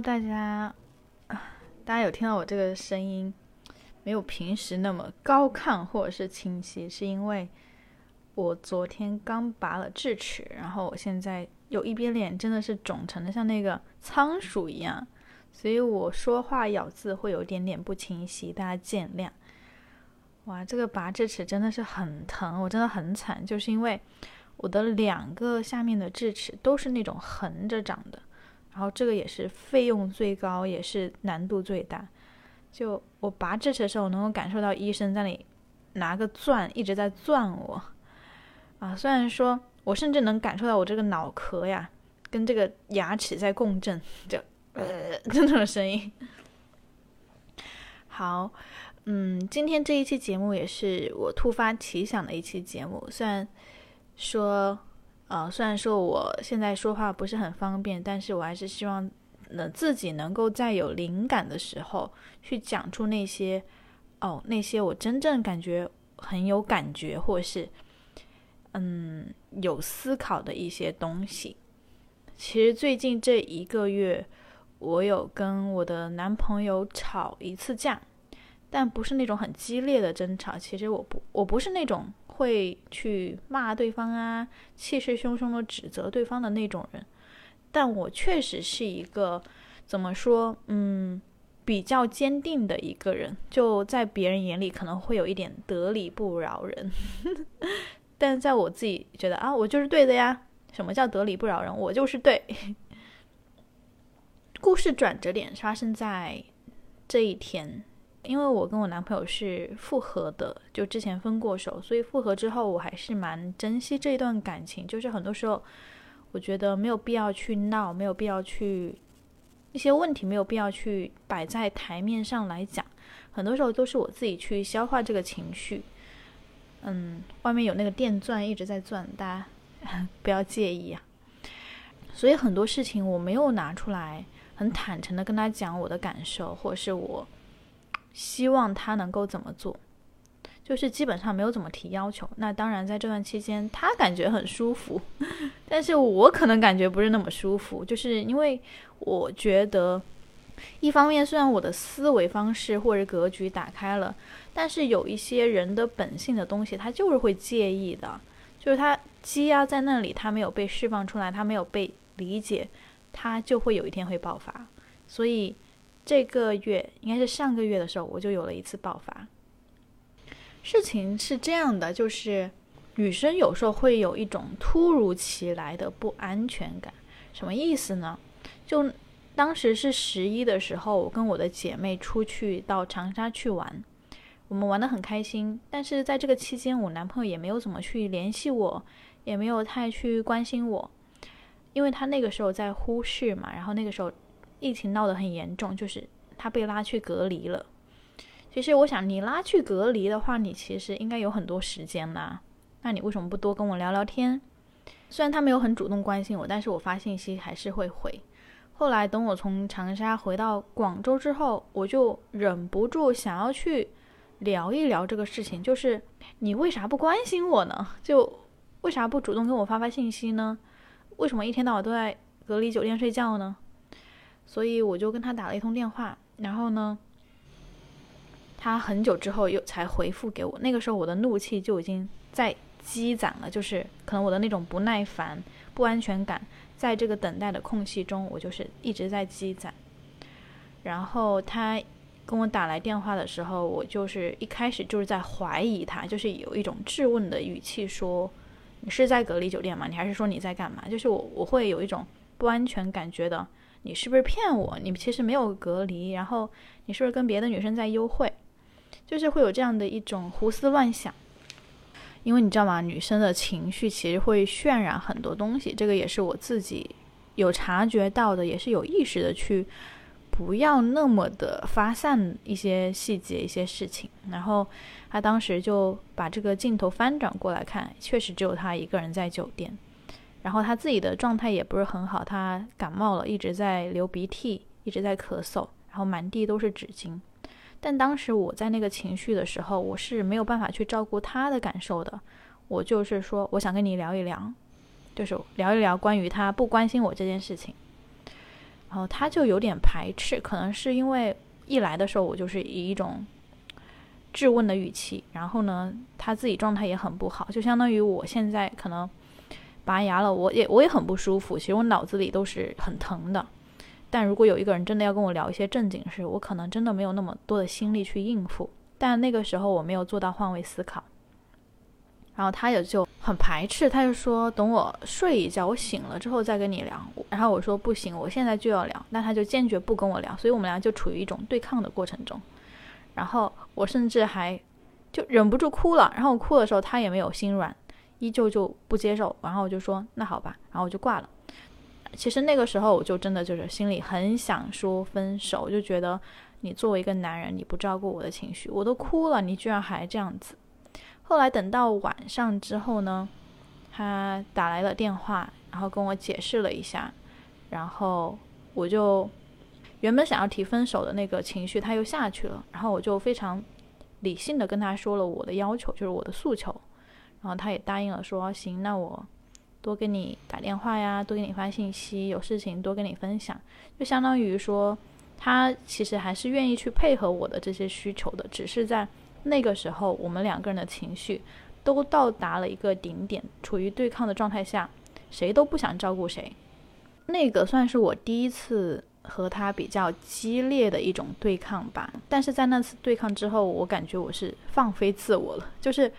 大家，大家有听到我这个声音没有平时那么高亢或者是清晰，是因为我昨天刚拔了智齿，然后我现在有一边脸真的是肿成的像那个仓鼠一样，所以我说话咬字会有点点不清晰，大家见谅。哇，这个拔智齿真的是很疼，我真的很惨，就是因为我的两个下面的智齿都是那种横着长的。然后这个也是费用最高，也是难度最大。就我拔智齿的时候，我能够感受到医生在那里拿个钻一直在钻我啊。虽然说我甚至能感受到我这个脑壳呀跟这个牙齿在共振，就呃这种声音。好，嗯，今天这一期节目也是我突发奇想的一期节目，虽然说。呃，虽然说我现在说话不是很方便，但是我还是希望，能自己能够在有灵感的时候去讲出那些，哦，那些我真正感觉很有感觉，或是，嗯，有思考的一些东西。其实最近这一个月，我有跟我的男朋友吵一次架，但不是那种很激烈的争吵。其实我不，我不是那种。会去骂对方啊，气势汹汹的指责对方的那种人，但我确实是一个怎么说，嗯，比较坚定的一个人，就在别人眼里可能会有一点得理不饶人，但在我自己觉得啊，我就是对的呀。什么叫得理不饶人？我就是对。故事转折点发生在这一天。因为我跟我男朋友是复合的，就之前分过手，所以复合之后我还是蛮珍惜这一段感情。就是很多时候，我觉得没有必要去闹，没有必要去一些问题没有必要去摆在台面上来讲。很多时候都是我自己去消化这个情绪。嗯，外面有那个电钻一直在转，大家 不要介意啊。所以很多事情我没有拿出来很坦诚的跟他讲我的感受，或者是我。希望他能够怎么做，就是基本上没有怎么提要求。那当然，在这段期间，他感觉很舒服，但是我可能感觉不是那么舒服，就是因为我觉得，一方面虽然我的思维方式或者格局打开了，但是有一些人的本性的东西，他就是会介意的，就是他积压在那里，他没有被释放出来，他没有被理解，他就会有一天会爆发，所以。这个月应该是上个月的时候，我就有了一次爆发。事情是这样的，就是女生有时候会有一种突如其来的不安全感。什么意思呢？就当时是十一的时候，我跟我的姐妹出去到长沙去玩，我们玩的很开心。但是在这个期间，我男朋友也没有怎么去联系我，也没有太去关心我，因为他那个时候在呼市嘛，然后那个时候。疫情闹得很严重，就是他被拉去隔离了。其实我想，你拉去隔离的话，你其实应该有很多时间啦。那你为什么不多跟我聊聊天？虽然他没有很主动关心我，但是我发信息还是会回。后来等我从长沙回到广州之后，我就忍不住想要去聊一聊这个事情，就是你为啥不关心我呢？就为啥不主动跟我发发信息呢？为什么一天到晚都在隔离酒店睡觉呢？所以我就跟他打了一通电话，然后呢，他很久之后又才回复给我。那个时候我的怒气就已经在积攒了，就是可能我的那种不耐烦、不安全感，在这个等待的空隙中，我就是一直在积攒。然后他跟我打来电话的时候，我就是一开始就是在怀疑他，就是有一种质问的语气说：“你是在隔离酒店吗？你还是说你在干嘛？”就是我我会有一种不安全感觉的。你是不是骗我？你其实没有隔离，然后你是不是跟别的女生在幽会？就是会有这样的一种胡思乱想。因为你知道吗？女生的情绪其实会渲染很多东西，这个也是我自己有察觉到的，也是有意识的去不要那么的发散一些细节、一些事情。然后他当时就把这个镜头翻转过来看，确实只有他一个人在酒店。然后他自己的状态也不是很好，他感冒了，一直在流鼻涕，一直在咳嗽，然后满地都是纸巾。但当时我在那个情绪的时候，我是没有办法去照顾他的感受的。我就是说，我想跟你聊一聊，就是聊一聊关于他不关心我这件事情。然后他就有点排斥，可能是因为一来的时候我就是以一种质问的语气，然后呢，他自己状态也很不好，就相当于我现在可能拔牙了，我也我也很不舒服，其实我脑子里都是很疼的。但如果有一个人真的要跟我聊一些正经事，我可能真的没有那么多的心力去应付。但那个时候我没有做到换位思考，然后他也就很排斥，他就说等我睡一觉，我醒了之后再跟你聊。然后我说不行，我现在就要聊。那他就坚决不跟我聊，所以我们俩就处于一种对抗的过程中。然后我甚至还就忍不住哭了，然后我哭的时候他也没有心软，依旧就不接受。然后我就说那好吧，然后我就挂了。其实那个时候我就真的就是心里很想说分手，就觉得你作为一个男人，你不照顾我的情绪，我都哭了，你居然还这样子。后来等到晚上之后呢，他打来了电话，然后跟我解释了一下，然后我就原本想要提分手的那个情绪他又下去了，然后我就非常理性的跟他说了我的要求，就是我的诉求，然后他也答应了，说行，那我。多给你打电话呀，多给你发信息，有事情多跟你分享，就相当于说，他其实还是愿意去配合我的这些需求的，只是在那个时候，我们两个人的情绪都到达了一个顶点，处于对抗的状态下，谁都不想照顾谁。那个算是我第一次和他比较激烈的一种对抗吧，但是在那次对抗之后，我感觉我是放飞自我了，就是。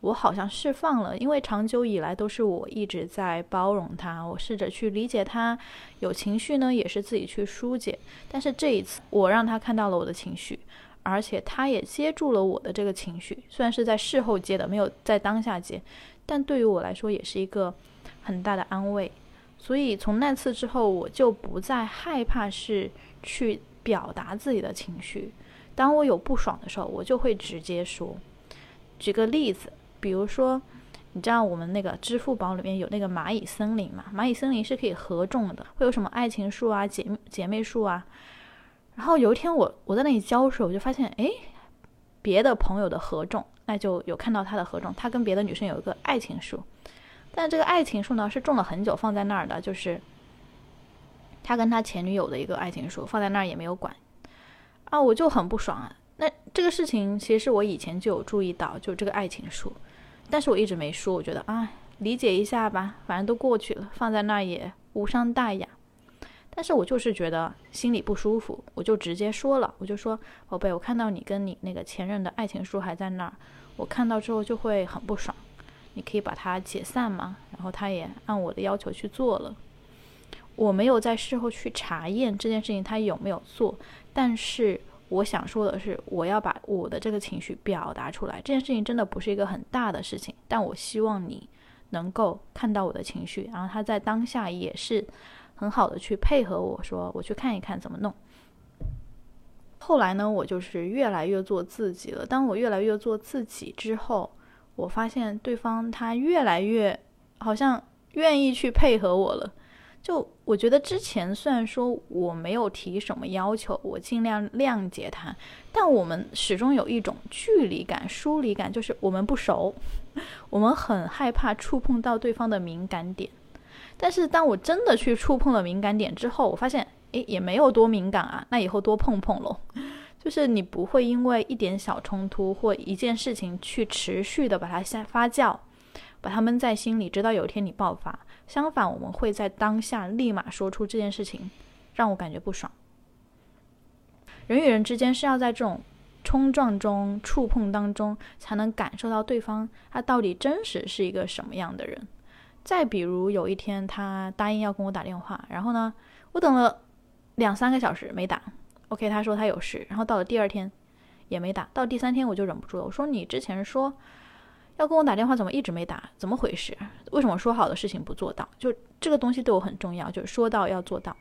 我好像释放了，因为长久以来都是我一直在包容他，我试着去理解他，有情绪呢也是自己去疏解。但是这一次，我让他看到了我的情绪，而且他也接住了我的这个情绪，虽然是在事后接的，没有在当下接，但对于我来说也是一个很大的安慰。所以从那次之后，我就不再害怕是去表达自己的情绪。当我有不爽的时候，我就会直接说。举个例子。比如说，你知道我们那个支付宝里面有那个蚂蚁森林嘛？蚂蚁森林是可以合种的，会有什么爱情树啊、姐姐妹树啊。然后有一天我我在那里浇水，我就发现，哎，别的朋友的合种，那就有看到他的合种，他跟别的女生有一个爱情树，但这个爱情树呢是种了很久放在那儿的，就是他跟他前女友的一个爱情树放在那儿也没有管啊，我就很不爽啊。那这个事情其实我以前就有注意到，就这个爱情树。但是我一直没说，我觉得啊，理解一下吧，反正都过去了，放在那儿也无伤大雅。但是我就是觉得心里不舒服，我就直接说了，我就说，宝贝，我看到你跟你那个前任的爱情书还在那儿，我看到之后就会很不爽，你可以把它解散吗？然后他也按我的要求去做了，我没有在事后去查验这件事情他有没有做，但是。我想说的是，我要把我的这个情绪表达出来。这件事情真的不是一个很大的事情，但我希望你能够看到我的情绪，然后他在当下也是很好的去配合我说，我去看一看怎么弄。后来呢，我就是越来越做自己了。当我越来越做自己之后，我发现对方他越来越好像愿意去配合我了。就我觉得之前虽然说我没有提什么要求，我尽量谅解他，但我们始终有一种距离感、疏离感，就是我们不熟，我们很害怕触碰到对方的敏感点。但是当我真的去触碰了敏感点之后，我发现，诶，也没有多敏感啊，那以后多碰碰喽。就是你不会因为一点小冲突或一件事情去持续的把它下发酵，把它闷在心里，直到有一天你爆发。相反，我们会在当下立马说出这件事情，让我感觉不爽。人与人之间是要在这种冲撞中、触碰当中，才能感受到对方他到底真实是一个什么样的人。再比如有一天他答应要跟我打电话，然后呢，我等了两三个小时没打，OK，他说他有事，然后到了第二天也没打，到第三天我就忍不住了，我说你之前说。要跟我打电话，怎么一直没打？怎么回事？为什么说好的事情不做到？就这个东西对我很重要，就是说到要做到。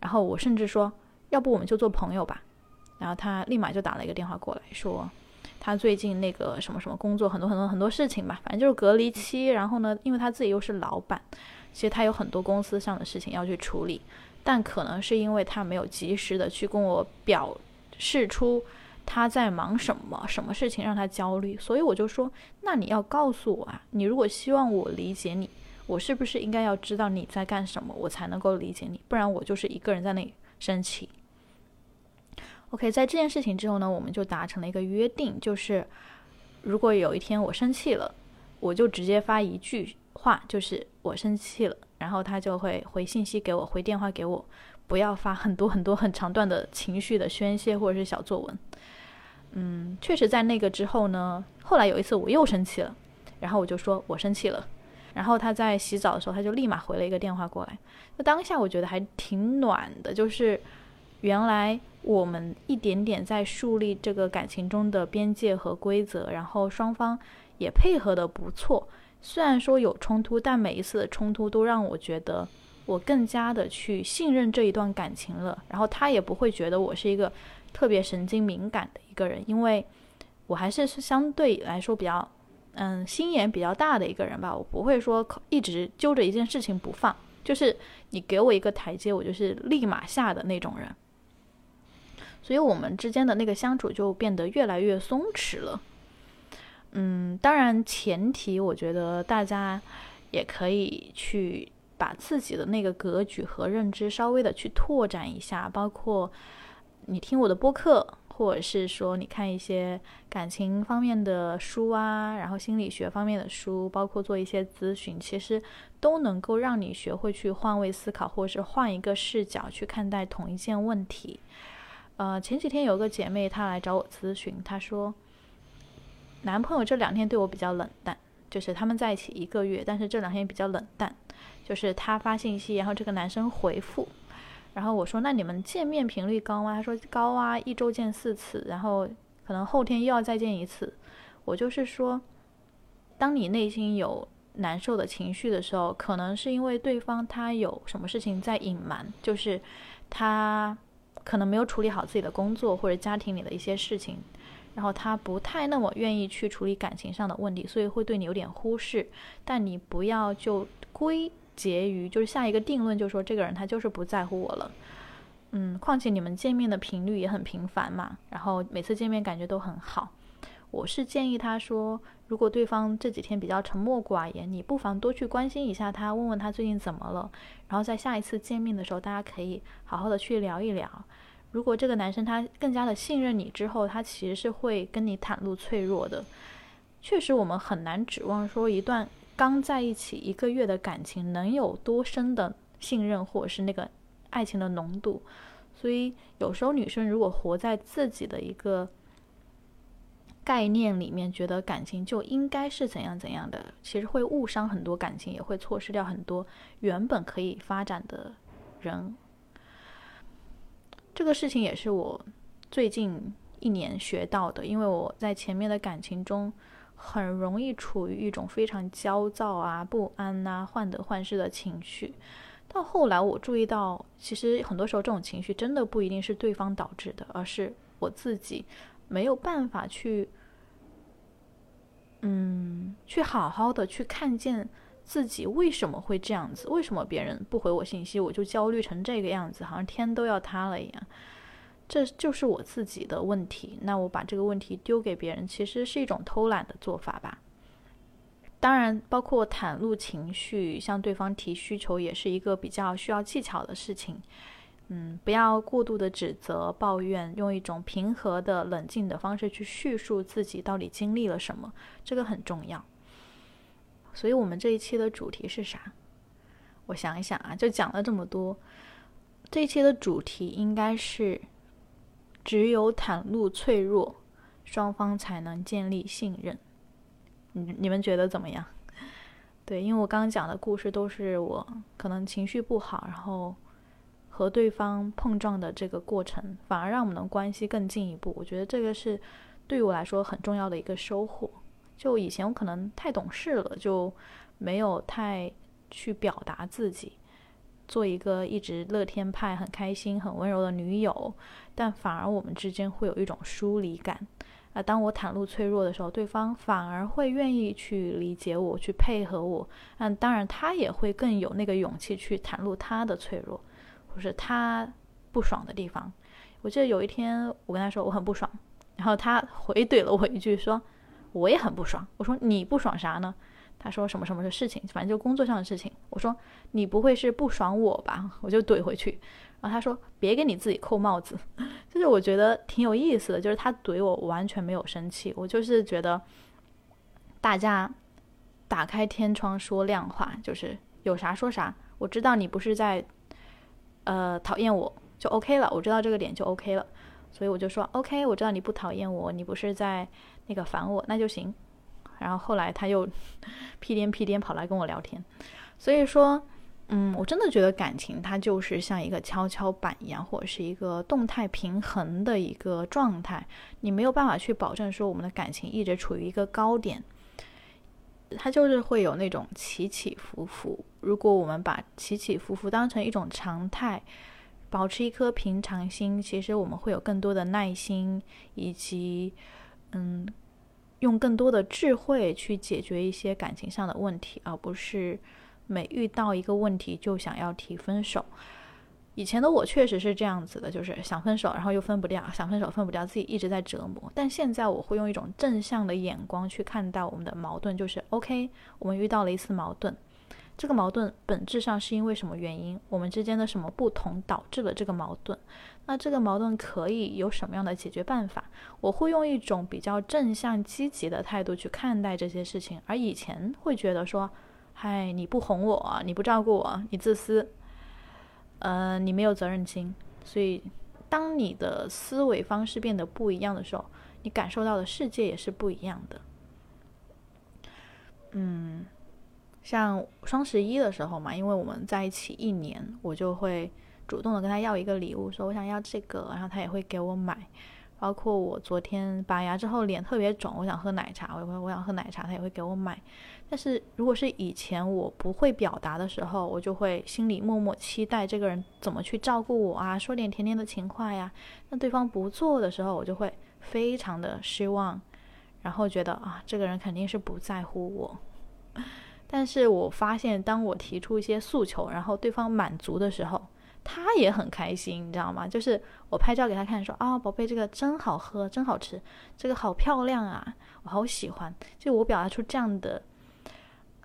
然后我甚至说，要不我们就做朋友吧。然后他立马就打了一个电话过来，说他最近那个什么什么工作很多很多很多事情吧，反正就是隔离期。然后呢，因为他自己又是老板，其实他有很多公司上的事情要去处理，但可能是因为他没有及时的去跟我表示出。他在忙什么？什么事情让他焦虑？所以我就说，那你要告诉我啊！你如果希望我理解你，我是不是应该要知道你在干什么，我才能够理解你？不然我就是一个人在那里生气。OK，在这件事情之后呢，我们就达成了一个约定，就是如果有一天我生气了，我就直接发一句话，就是我生气了，然后他就会回信息给我，回电话给我，不要发很多很多很长段的情绪的宣泄或者是小作文。嗯，确实在那个之后呢，后来有一次我又生气了，然后我就说我生气了，然后他在洗澡的时候他就立马回了一个电话过来，那当下我觉得还挺暖的，就是原来。我们一点点在树立这个感情中的边界和规则，然后双方也配合的不错。虽然说有冲突，但每一次的冲突都让我觉得我更加的去信任这一段感情了。然后他也不会觉得我是一个特别神经敏感的一个人，因为我还是是相对来说比较嗯心眼比较大的一个人吧。我不会说一直揪着一件事情不放，就是你给我一个台阶，我就是立马下的那种人。所以我们之间的那个相处就变得越来越松弛了。嗯，当然前提我觉得大家也可以去把自己的那个格局和认知稍微的去拓展一下，包括你听我的播客，或者是说你看一些感情方面的书啊，然后心理学方面的书，包括做一些咨询，其实都能够让你学会去换位思考，或者是换一个视角去看待同一件问题。呃，前几天有个姐妹她来找我咨询，她说，男朋友这两天对我比较冷淡，就是他们在一起一个月，但是这两天比较冷淡，就是他发信息，然后这个男生回复，然后我说那你们见面频率高吗？他说高啊，一周见四次，然后可能后天又要再见一次。我就是说，当你内心有难受的情绪的时候，可能是因为对方他有什么事情在隐瞒，就是他。可能没有处理好自己的工作或者家庭里的一些事情，然后他不太那么愿意去处理感情上的问题，所以会对你有点忽视。但你不要就归结余就是下一个定论，就说这个人他就是不在乎我了。嗯，况且你们见面的频率也很频繁嘛，然后每次见面感觉都很好。我是建议他说，如果对方这几天比较沉默寡言，你不妨多去关心一下他，问问他最近怎么了。然后在下一次见面的时候，大家可以好好的去聊一聊。如果这个男生他更加的信任你之后，他其实是会跟你袒露脆弱的。确实，我们很难指望说一段刚在一起一个月的感情能有多深的信任或者是那个爱情的浓度。所以有时候女生如果活在自己的一个。概念里面觉得感情就应该是怎样怎样的，其实会误伤很多感情，也会错失掉很多原本可以发展的人。这个事情也是我最近一年学到的，因为我在前面的感情中很容易处于一种非常焦躁啊、不安呐、患得患失的情绪。到后来我注意到，其实很多时候这种情绪真的不一定是对方导致的，而是我自己没有办法去。嗯，去好好的去看见自己为什么会这样子，为什么别人不回我信息，我就焦虑成这个样子，好像天都要塌了一样。这就是我自己的问题。那我把这个问题丢给别人，其实是一种偷懒的做法吧。当然，包括袒露情绪，向对方提需求，也是一个比较需要技巧的事情。嗯，不要过度的指责、抱怨，用一种平和的、冷静的方式去叙述自己到底经历了什么，这个很重要。所以，我们这一期的主题是啥？我想一想啊，就讲了这么多。这一期的主题应该是：只有袒露脆弱，双方才能建立信任。你你们觉得怎么样？对，因为我刚刚讲的故事都是我可能情绪不好，然后。和对方碰撞的这个过程，反而让我们的关系更进一步。我觉得这个是对于我来说很重要的一个收获。就以前我可能太懂事了，就没有太去表达自己，做一个一直乐天派、很开心、很温柔的女友。但反而我们之间会有一种疏离感。啊，当我袒露脆弱的时候，对方反而会愿意去理解我，去配合我。嗯，当然他也会更有那个勇气去袒露他的脆弱。或是他不爽的地方。我记得有一天我跟他说我很不爽，然后他回怼了我一句说我也很不爽。我说你不爽啥呢？他说什么什么的事情，反正就工作上的事情。我说你不会是不爽我吧？我就怼回去。然后他说别给你自己扣帽子，就是我觉得挺有意思的，就是他怼我完全没有生气，我就是觉得大家打开天窗说亮话，就是有啥说啥。我知道你不是在呃讨厌我就 OK 了，我知道这个点就 OK 了，所以我就说 OK，我知道你不讨厌我，你不是在那个烦我，那就行。然后后来他又 屁颠屁颠跑来跟我聊天，所以说，嗯，我真的觉得感情它就是像一个跷跷板一样，或者是一个动态平衡的一个状态，你没有办法去保证说我们的感情一直处于一个高点，它就是会有那种起起伏伏。如果我们把起起伏伏当成一种常态，保持一颗平常心，其实我们会有更多的耐心，以及，嗯。用更多的智慧去解决一些感情上的问题，而不是每遇到一个问题就想要提分手。以前的我确实是这样子的，就是想分手，然后又分不掉，想分手分不掉，自己一直在折磨。但现在我会用一种正向的眼光去看待我们的矛盾，就是 OK，我们遇到了一次矛盾。这个矛盾本质上是因为什么原因？我们之间的什么不同导致了这个矛盾？那这个矛盾可以有什么样的解决办法？我会用一种比较正向积极的态度去看待这些事情，而以前会觉得说，嗨，你不哄我，你不照顾我，你自私，呃，你没有责任心。所以，当你的思维方式变得不一样的时候，你感受到的世界也是不一样的。嗯。像双十一的时候嘛，因为我们在一起一年，我就会主动的跟他要一个礼物，说我想要这个，然后他也会给我买。包括我昨天拔牙之后脸特别肿，我想喝奶茶，我会我想喝奶茶，他也会给我买。但是如果是以前我不会表达的时候，我就会心里默默期待这个人怎么去照顾我啊，说点甜甜的情话呀。那对方不做的时候，我就会非常的失望，然后觉得啊，这个人肯定是不在乎我。但是我发现，当我提出一些诉求，然后对方满足的时候，他也很开心，你知道吗？就是我拍照给他看，说啊，宝贝，这个真好喝，真好吃，这个好漂亮啊，我好喜欢。就我表达出这样的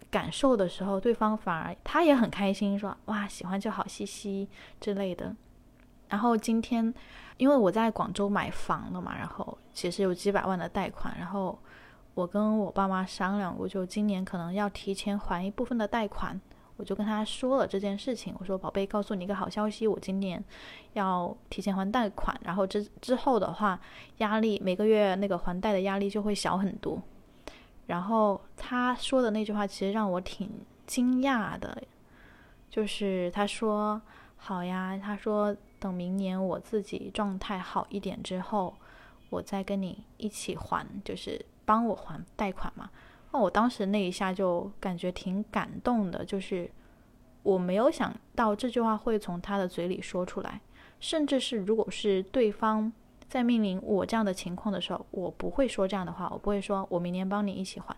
感受的时候，对方反而他也很开心，说哇，喜欢就好，嘻嘻之类的。然后今天，因为我在广州买房了嘛，然后其实有几百万的贷款，然后。我跟我爸妈商量过，就今年可能要提前还一部分的贷款，我就跟他说了这件事情。我说：“宝贝，告诉你一个好消息，我今年要提前还贷款，然后之之后的话，压力每个月那个还贷的压力就会小很多。”然后他说的那句话其实让我挺惊讶的，就是他说：“好呀。”他说：“等明年我自己状态好一点之后，我再跟你一起还。”就是。帮我还贷款嘛？那我当时那一下就感觉挺感动的，就是我没有想到这句话会从他的嘴里说出来，甚至是如果是对方在面临我这样的情况的时候，我不会说这样的话，我不会说我明年帮你一起还。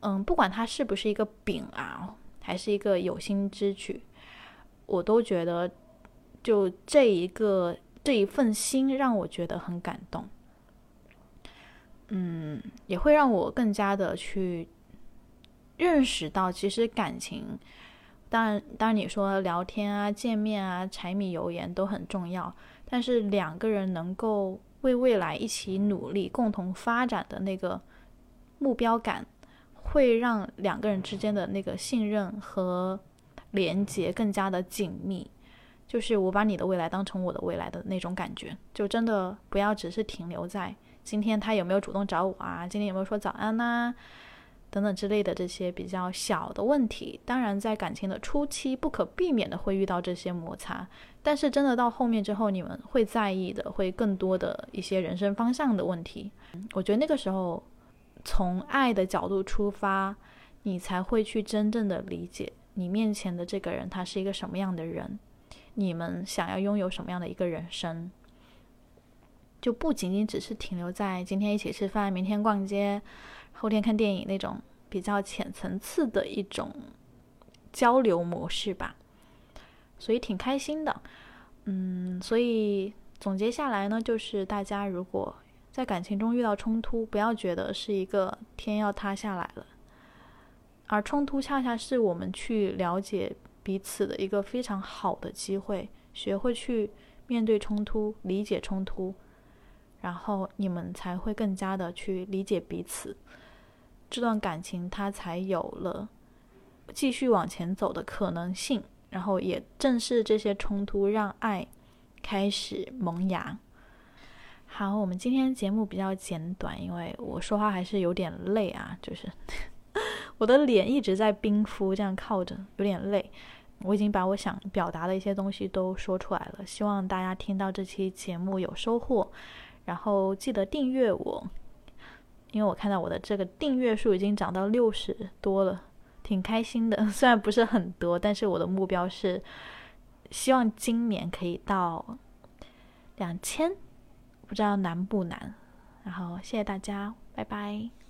嗯，不管他是不是一个饼啊，还是一个有心之举，我都觉得就这一个这一份心让我觉得很感动。嗯，也会让我更加的去认识到，其实感情，当然，当然你说聊天啊、见面啊、柴米油盐都很重要，但是两个人能够为未来一起努力、共同发展的那个目标感，会让两个人之间的那个信任和连接更加的紧密。就是我把你的未来当成我的未来的那种感觉，就真的不要只是停留在。今天他有没有主动找我啊？今天有没有说早安呐？等等之类的这些比较小的问题。当然，在感情的初期，不可避免的会遇到这些摩擦。但是，真的到后面之后，你们会在意的，会更多的一些人生方向的问题。我觉得那个时候，从爱的角度出发，你才会去真正的理解你面前的这个人，他是一个什么样的人，你们想要拥有什么样的一个人生。就不仅仅只是停留在今天一起吃饭，明天逛街，后天看电影那种比较浅层次的一种交流模式吧，所以挺开心的。嗯，所以总结下来呢，就是大家如果在感情中遇到冲突，不要觉得是一个天要塌下来了，而冲突恰恰是我们去了解彼此的一个非常好的机会，学会去面对冲突，理解冲突，然后你们才会更加的去理解彼此，这段感情它才有了继续往前走的可能性。然后也正是这些冲突，让爱开始萌芽。好，我们今天节目比较简短，因为我说话还是有点累啊，就是 我的脸一直在冰敷，这样靠着有点累。我已经把我想表达的一些东西都说出来了，希望大家听到这期节目有收获。然后记得订阅我，因为我看到我的这个订阅数已经涨到六十多了。挺开心的，虽然不是很多，但是我的目标是希望今年可以到两千，不知道难不难。然后谢谢大家，拜拜。